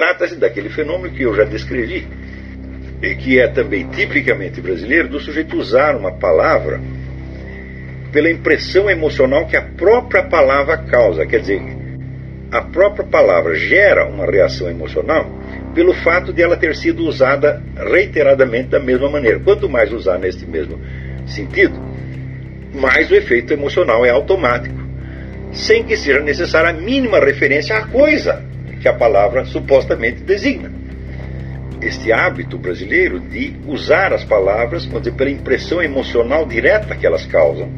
Trata-se daquele fenômeno que eu já descrevi, e que é também tipicamente brasileiro, do sujeito usar uma palavra pela impressão emocional que a própria palavra causa. Quer dizer, a própria palavra gera uma reação emocional pelo fato de ela ter sido usada reiteradamente da mesma maneira. Quanto mais usar neste mesmo sentido, mais o efeito emocional é automático, sem que seja necessária a mínima referência à coisa que a palavra supostamente designa. Este hábito brasileiro de usar as palavras dizer, pela impressão emocional direta que elas causam,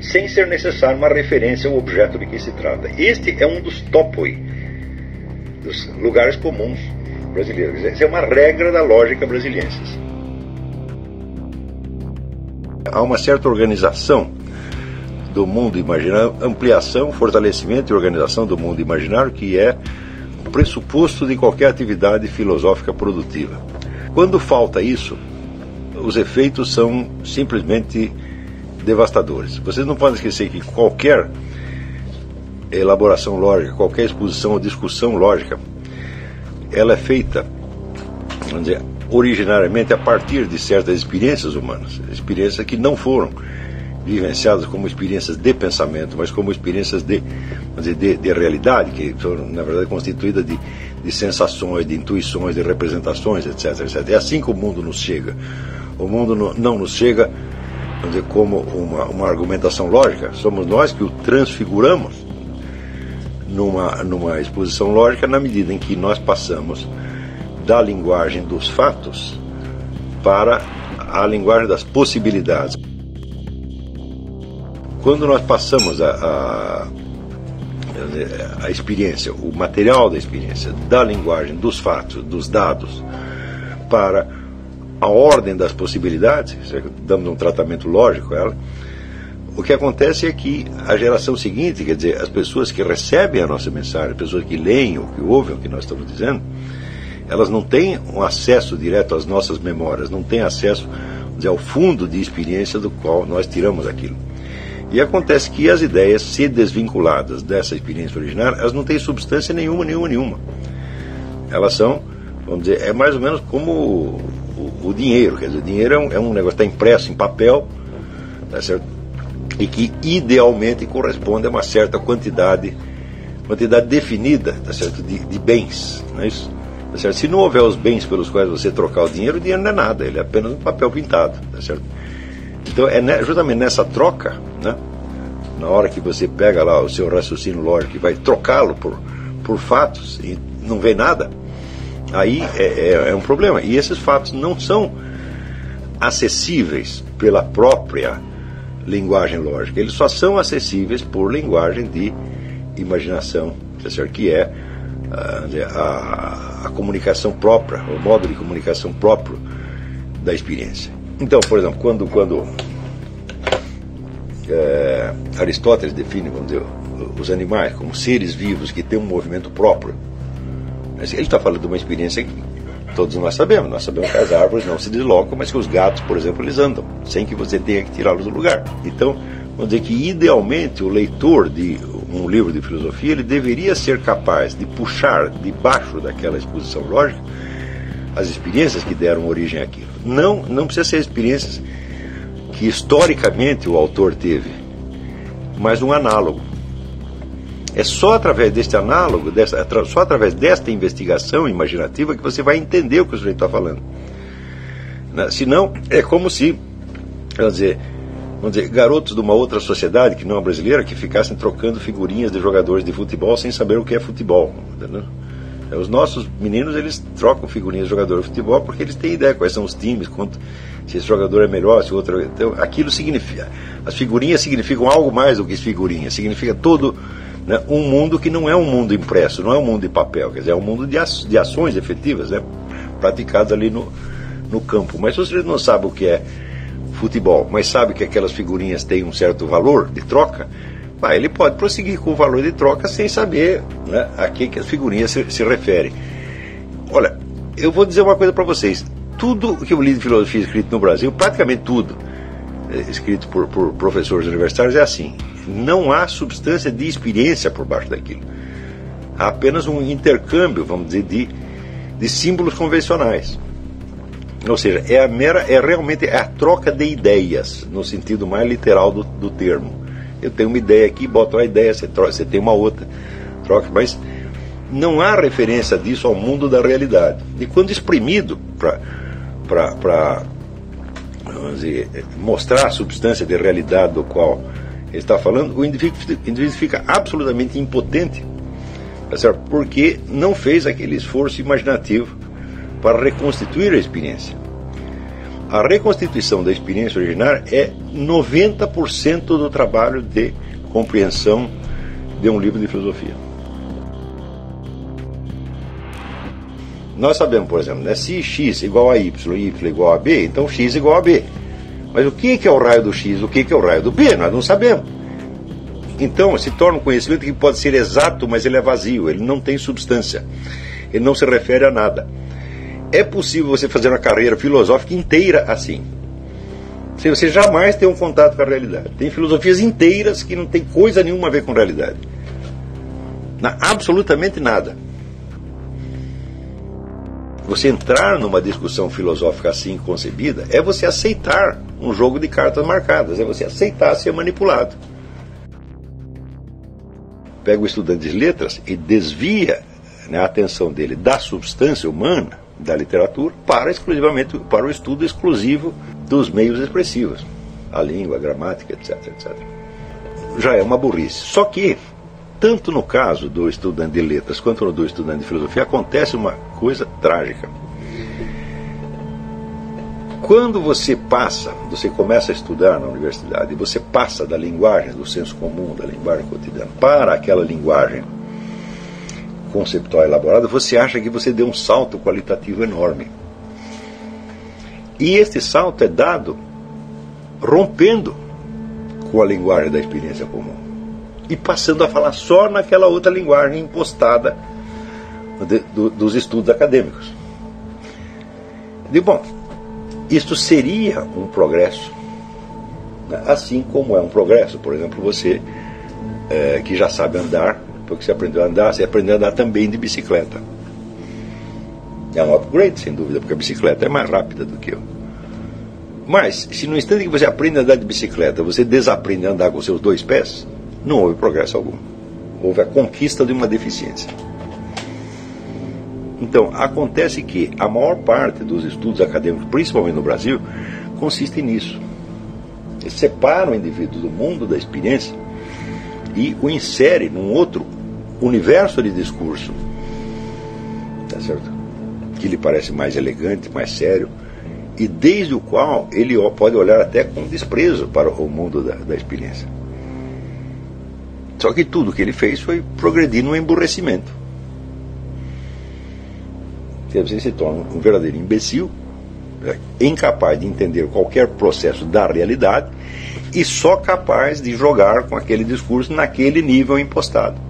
sem ser necessário uma referência ao objeto de que se trata. Este é um dos topoi, dos lugares comuns brasileiros. Essa é uma regra da lógica brasiliensis. Há uma certa organização do mundo imaginário, ampliação, fortalecimento e organização do mundo imaginário que é o pressuposto de qualquer atividade filosófica produtiva. Quando falta isso, os efeitos são simplesmente devastadores. Vocês não podem esquecer que qualquer elaboração lógica, qualquer exposição ou discussão lógica, ela é feita, vamos dizer, originariamente a partir de certas experiências humanas, experiências que não foram vivenciadas como experiências de pensamento, mas como experiências de, dizer, de, de, realidade, que são, na verdade, constituídas de, de sensações, de intuições, de representações, etc, etc. É assim que o mundo nos chega. O mundo não nos chega dizer, como uma, uma argumentação lógica, somos nós que o transfiguramos numa, numa exposição lógica na medida em que nós passamos da linguagem dos fatos para a linguagem das possibilidades. Quando nós passamos a, a, a experiência, o material da experiência, da linguagem dos fatos, dos dados, para a ordem das possibilidades, damos um tratamento lógico a ela, o que acontece é que a geração seguinte, quer dizer, as pessoas que recebem a nossa mensagem, as pessoas que leem ou que ouvem o que nós estamos dizendo, elas não têm um acesso direto às nossas memórias, não têm acesso dizer, ao fundo de experiência do qual nós tiramos aquilo. E acontece que as ideias, se desvinculadas dessa experiência originária, elas não têm substância nenhuma, nenhuma, nenhuma. Elas são, vamos dizer, é mais ou menos como o, dinheiro. Quer dizer, o dinheiro é um, é um negócio que está impresso em papel, tá certo? e que idealmente corresponde a uma certa quantidade, quantidade definida tá certo? De, de bens. Não é isso? Tá certo? Se não houver os bens pelos quais você trocar o dinheiro, o dinheiro não é nada, ele é apenas um papel pintado. Tá certo? Então é justamente nessa troca, né? na hora que você pega lá o seu raciocínio lógico e vai trocá-lo por, por fatos e não vê nada, aí é, é, é um problema. E esses fatos não são acessíveis pela própria linguagem lógica, eles só são acessíveis por linguagem de imaginação, tá que é ah, a, a, comunicação própria, o modo de comunicação próprio da experiência. Então, por exemplo, quando, quando é, Aristóteles define dizer, os animais como seres vivos que têm um movimento próprio, ele está falando de uma experiência que todos nós sabemos. Nós sabemos que as árvores não se deslocam, mas que os gatos, por exemplo, eles andam, sem que você tenha que tirá-los do lugar. Então, vamos dizer que idealmente o leitor de um livro de filosofia ele deveria ser capaz de puxar debaixo daquela exposição lógica as experiências que deram origem àquilo. Não, não precisa ser experiências que historicamente o autor teve, mas um análogo. É só através deste análogo, dessa, só através desta investigação imaginativa que você vai entender o que o sujeito está falando. Né? Senão, é como se, vamos dizer, vamos dizer, garotos de uma outra sociedade que não a brasileira que ficassem trocando figurinhas de jogadores de futebol sem saber o que é futebol. Entendeu? É, os nossos meninos eles trocam figurinhas de jogador de futebol porque eles têm ideia quais são os times, quanto, se esse jogador é melhor, se o outro. É, então, aquilo significa. As figurinhas significam algo mais do que figurinhas, significa todo né, um mundo que não é um mundo impresso, não é um mundo de papel, quer dizer, é um mundo de, de ações efetivas, né, praticadas ali no, no campo. Mas se você não sabe o que é futebol, mas sabe que aquelas figurinhas têm um certo valor de troca, bah, ele pode prosseguir com o valor de troca sem saber né, a que, que as figurinhas se, se referem. Olha, eu vou dizer uma coisa para vocês. Tudo que eu li de filosofia escrito no Brasil, praticamente tudo, é, escrito por, por professores universitários, é assim não há substância de experiência por baixo daquilo. há apenas um intercâmbio, vamos dizer, de, de símbolos convencionais. Ou seja, é a mera, é realmente a troca de ideias, no sentido mais literal do, do termo. Eu tenho uma ideia aqui, boto uma ideia, você, troca, você tem uma outra, troca, mas não há referência disso ao mundo da realidade. E quando exprimido para mostrar a substância de realidade do qual ele está falando, o indivíduo, indivíduo fica absolutamente impotente, tá porque não fez aquele esforço imaginativo para reconstituir a experiência. A reconstituição da experiência originária é 90% do trabalho de compreensão de um livro de filosofia. Nós sabemos, por exemplo, né, se x igual a y, y igual a b, então x igual a b. Mas o que é o raio do x, o que é o raio do b? Nós não sabemos. Então se torna um conhecimento que pode ser exato, mas ele é vazio, ele não tem substância, ele não se refere a nada. É possível você fazer uma carreira filosófica inteira assim. Se você jamais tem um contato com a realidade. Tem filosofias inteiras que não tem coisa nenhuma a ver com realidade. Na, absolutamente nada. Você entrar numa discussão filosófica assim concebida é você aceitar um jogo de cartas marcadas, é você aceitar ser manipulado. Pega o estudante de letras e desvia né, a atenção dele da substância humana da literatura para exclusivamente para o estudo exclusivo dos meios expressivos, a língua, a gramática, etc, etc. Já é uma burrice. Só que tanto no caso do estudante de letras quanto no do estudante de filosofia acontece uma coisa trágica. Quando você passa, você começa a estudar na universidade você passa da linguagem do senso comum, da linguagem cotidiana, para aquela linguagem conceptual elaborada, você acha que você deu um salto qualitativo enorme. E este salto é dado rompendo com a linguagem da experiência comum e passando a falar só naquela outra linguagem impostada de, do, dos estudos acadêmicos. Digo, bom, isto seria um progresso, né? assim como é um progresso, por exemplo, você é, que já sabe andar porque você aprendeu a andar, você aprendeu a andar também de bicicleta. É um upgrade, sem dúvida, porque a bicicleta é mais rápida do que eu. Mas, se no instante que você aprende a andar de bicicleta, você desaprende a andar com seus dois pés, não houve progresso algum. Houve a conquista de uma deficiência. Então, acontece que a maior parte dos estudos acadêmicos, principalmente no Brasil, consiste nisso. Eles separam o indivíduo do mundo da experiência e o insere num outro universo de discurso, tá certo? que lhe parece mais elegante, mais sério, e desde o qual ele pode olhar até com desprezo para o mundo da, da experiência. Só que tudo que ele fez foi progredir no emburrecimento. Você se torna um verdadeiro imbecil, né? incapaz de entender qualquer processo da realidade e só capaz de jogar com aquele discurso naquele nível impostado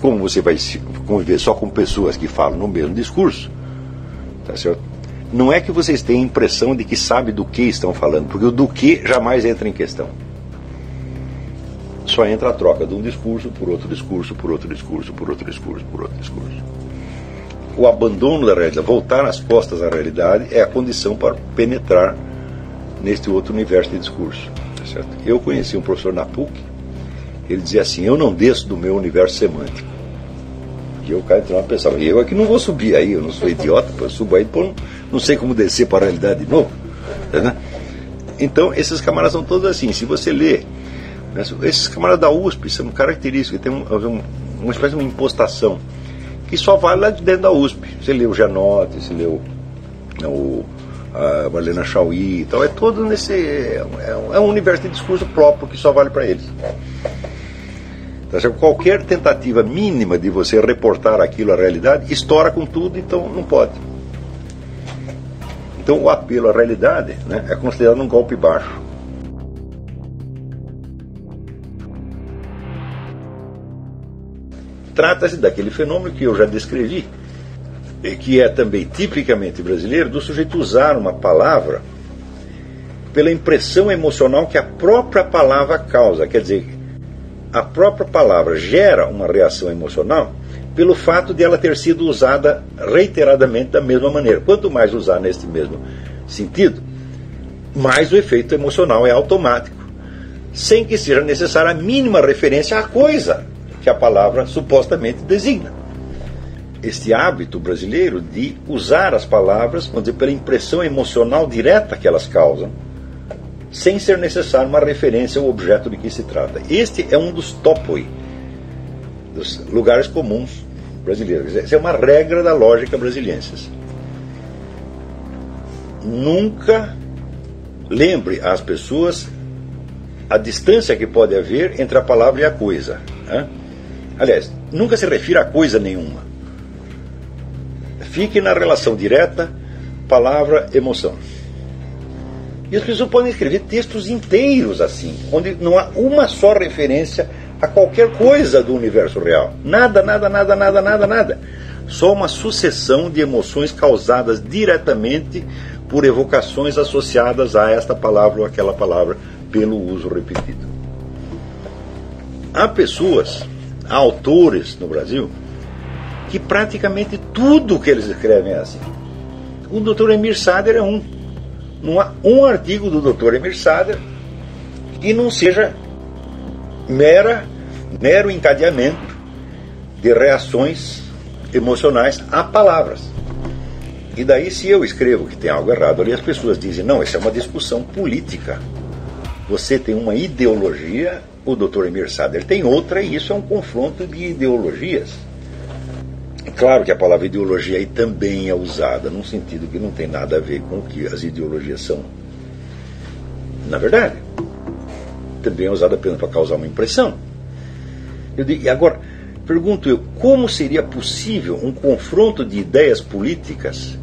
como você vai conviver só com pessoas que falam no mesmo discurso, tá certo? Não é que vocês tenham a impressão de que sabe do que estão falando, porque o do que jamais entra em questão. Só entra a troca de um discurso por outro discurso, por outro discurso, por outro discurso, por outro discurso. O abandono da realidade, voltar as costas à realidade, é a condição para penetrar neste outro universo de discurso. Tá certo? Eu conheci um professor na PUC, ele dizia assim: Eu não desço do meu universo semântico. E o cara entrava e pensava: Eu aqui não vou subir aí, eu não sou idiota, eu subo aí, depois não, não sei como descer para a realidade de novo. Né? Então, esses camaradas são todos assim. Se você lê, né, esses camaradas da USP são característicos, tem um, uma espécie de uma impostação que só vale lá de dentro da USP. Você lê o Janote, você lê o, né, o a Marlena Chauí e tal, é todo nesse. É, é um universo de discurso próprio que só vale para eles. Tá qualquer tentativa mínima de você reportar aquilo à realidade estoura com tudo, então não pode. Então o apelo à realidade né, é considerado um golpe baixo. Trata-se daquele fenômeno que eu já descrevi, que é também tipicamente brasileiro, do sujeito usar uma palavra pela impressão emocional que a própria palavra causa. Quer dizer, a própria palavra gera uma reação emocional pelo fato de ela ter sido usada reiteradamente da mesma maneira. Quanto mais usar neste mesmo sentido, mais o efeito emocional é automático, sem que seja necessária a mínima referência à coisa que a palavra supostamente designa. Este hábito brasileiro de usar as palavras, vamos dizer, pela impressão emocional direta que elas causam, sem ser necessário uma referência ao objeto de que se trata. Este é um dos topoi, dos lugares comuns brasileiros. Essa é uma regra da lógica brasiliensis. Nunca lembre às pessoas a distância que pode haver entre a palavra e a coisa. Né? Aliás, nunca se refira a coisa nenhuma. Fique na relação direta palavra-emoção. E as pessoas podem escrever textos inteiros assim, onde não há uma só referência a qualquer coisa do universo real. Nada, nada, nada, nada, nada, nada. Só uma sucessão de emoções causadas diretamente por evocações associadas a esta palavra ou aquela palavra pelo uso repetido. Há pessoas, há autores no Brasil, que praticamente tudo que eles escrevem é assim. O Dr. Emir Sader é um não há um artigo do Dr. Emir Sader que não seja mera, mero encadeamento de reações emocionais a palavras. E daí, se eu escrevo que tem algo errado ali, as pessoas dizem: não, isso é uma discussão política. Você tem uma ideologia, o Dr. Emir Sader tem outra, e isso é um confronto de ideologias. Claro que a palavra ideologia aí também é usada, num sentido que não tem nada a ver com o que as ideologias são. Na verdade, também é usada apenas para causar uma impressão. Eu digo, e agora, pergunto eu, como seria possível um confronto de ideias políticas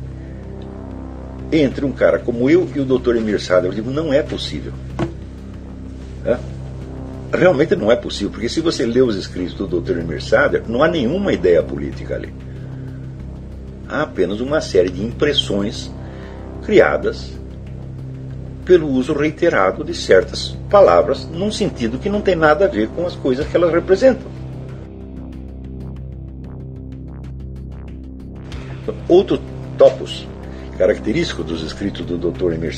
entre um cara como eu e o Dr. Emir Sader? Eu digo, não é possível. É? Realmente não é possível, porque se você lê os escritos do Dr. Emir Sader, não há nenhuma ideia política ali. Há apenas uma série de impressões criadas pelo uso reiterado de certas palavras, num sentido que não tem nada a ver com as coisas que elas representam. Outro topos característico dos escritos do Dr. Emir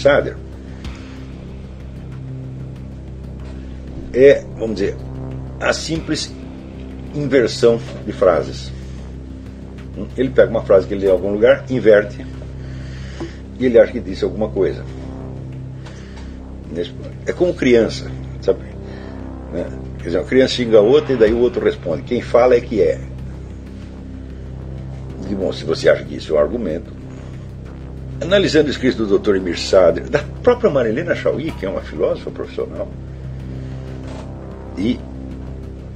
é, vamos dizer, a simples inversão de frases. Ele pega uma frase que ele lê em algum lugar, inverte, e ele acha que disse alguma coisa. É como criança, sabe? Né? Quer dizer, uma criança xinga outra e daí o outro responde. Quem fala é que é. E, bom, se você acha que isso é um argumento. Analisando o escrito do Dr. Emir Sader, da própria Marilena Chauí, que é uma filósofa profissional, e,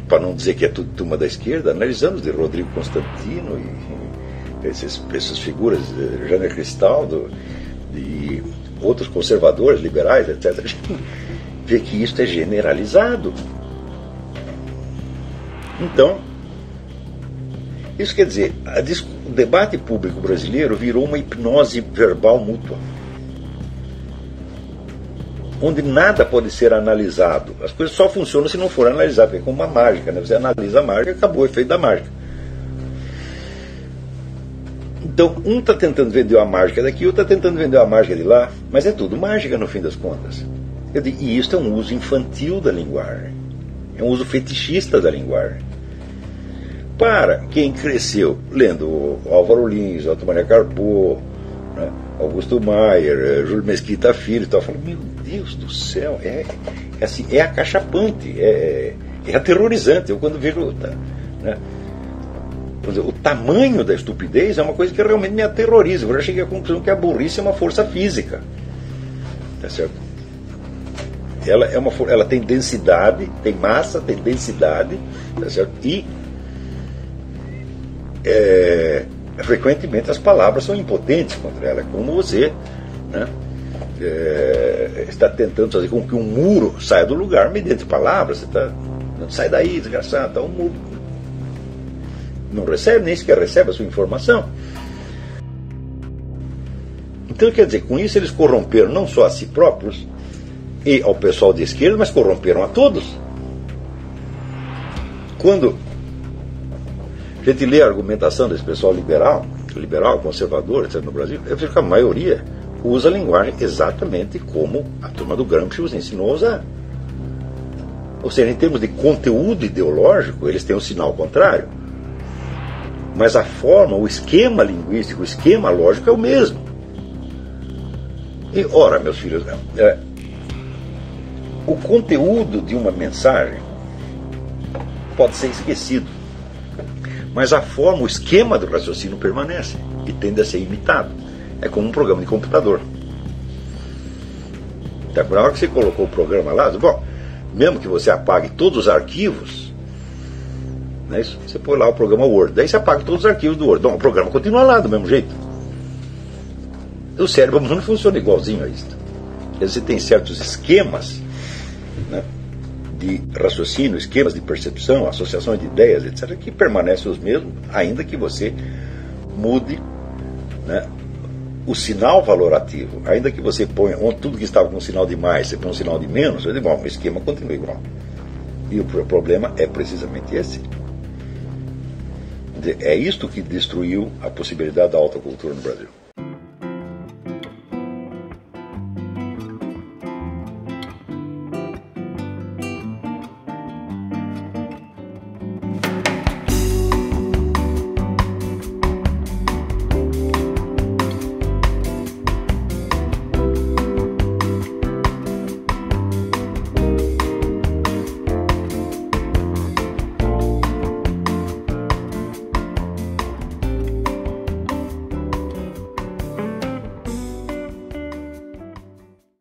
para não dizer que é tudo turma da esquerda, analisamos de Rodrigo Constantino e, esses, essas figuras, de Janer Cristaldo e outros conservadores, liberais, etc., a gente vê que isso é generalizado. Então, isso quer dizer, o debate público brasileiro virou uma hipnose verbal mútua onde nada pode ser analisado. As coisas só funcionam se não for analisado, é como uma mágica, né? Você analisa a mágica acabou o efeito da mágica. Então, um está tentando vender a mágica daqui, outro está tentando vender a mágica de lá, mas é tudo mágica no fim das contas. Digo, e isso é um uso infantil da linguagem, é um uso fetichista da linguagem. Para quem cresceu lendo Álvaro Lins, Otto Maria Carpo, né, Augusto Maier, eh, Júlio Mesquita Filho e tal, eu falo, meu Deus do céu, é, é, assim, é acachapante, é, é aterrorizante. Eu quando vejo. Tá, né, o tamanho da estupidez é uma coisa que realmente me aterroriza. Eu já cheguei à conclusão que a burrice é uma força física. Tá certo? Ela, é uma, ela tem densidade, tem massa, tem densidade, tá certo? E é, frequentemente as palavras são impotentes contra ela, como você né, é, está tentando fazer com que um muro saia do lugar mediante palavras. Você está. Sai daí, desgraçado, está um muro. Não recebe, nem sequer recebe a sua informação. Então, quer dizer, com isso eles corromperam não só a si próprios e ao pessoal de esquerda, mas corromperam a todos. quando a gente lê a argumentação desse pessoal liberal, liberal, conservador, etc., no Brasil, eu que a maioria usa a linguagem exatamente como a turma do Gramsci os ensinou a usar. Ou seja, em termos de conteúdo ideológico, eles têm um sinal contrário. Mas a forma, o esquema linguístico, o esquema lógico é o mesmo. E, ora, meus filhos, é, o conteúdo de uma mensagem pode ser esquecido. Mas a forma, o esquema do raciocínio permanece e tende a ser imitado. É como um programa de computador. Então, na hora que você colocou o programa lá, bom, mesmo que você apague todos os arquivos, né, você põe lá o programa Word, daí você apaga todos os arquivos do Word. Bom, o programa continua lá do mesmo jeito. O cérebro não funciona igualzinho a isso. Você tem certos esquemas né, de raciocínio, esquemas de percepção, associações de ideias, etc., que permanecem os mesmos, ainda que você mude né, o sinal valorativo, ainda que você ponha tudo que estava com um sinal de mais, você põe um sinal de menos, eu bom, o esquema continua igual. E o problema é precisamente esse. É isto que destruiu a possibilidade da alta cultura no Brasil.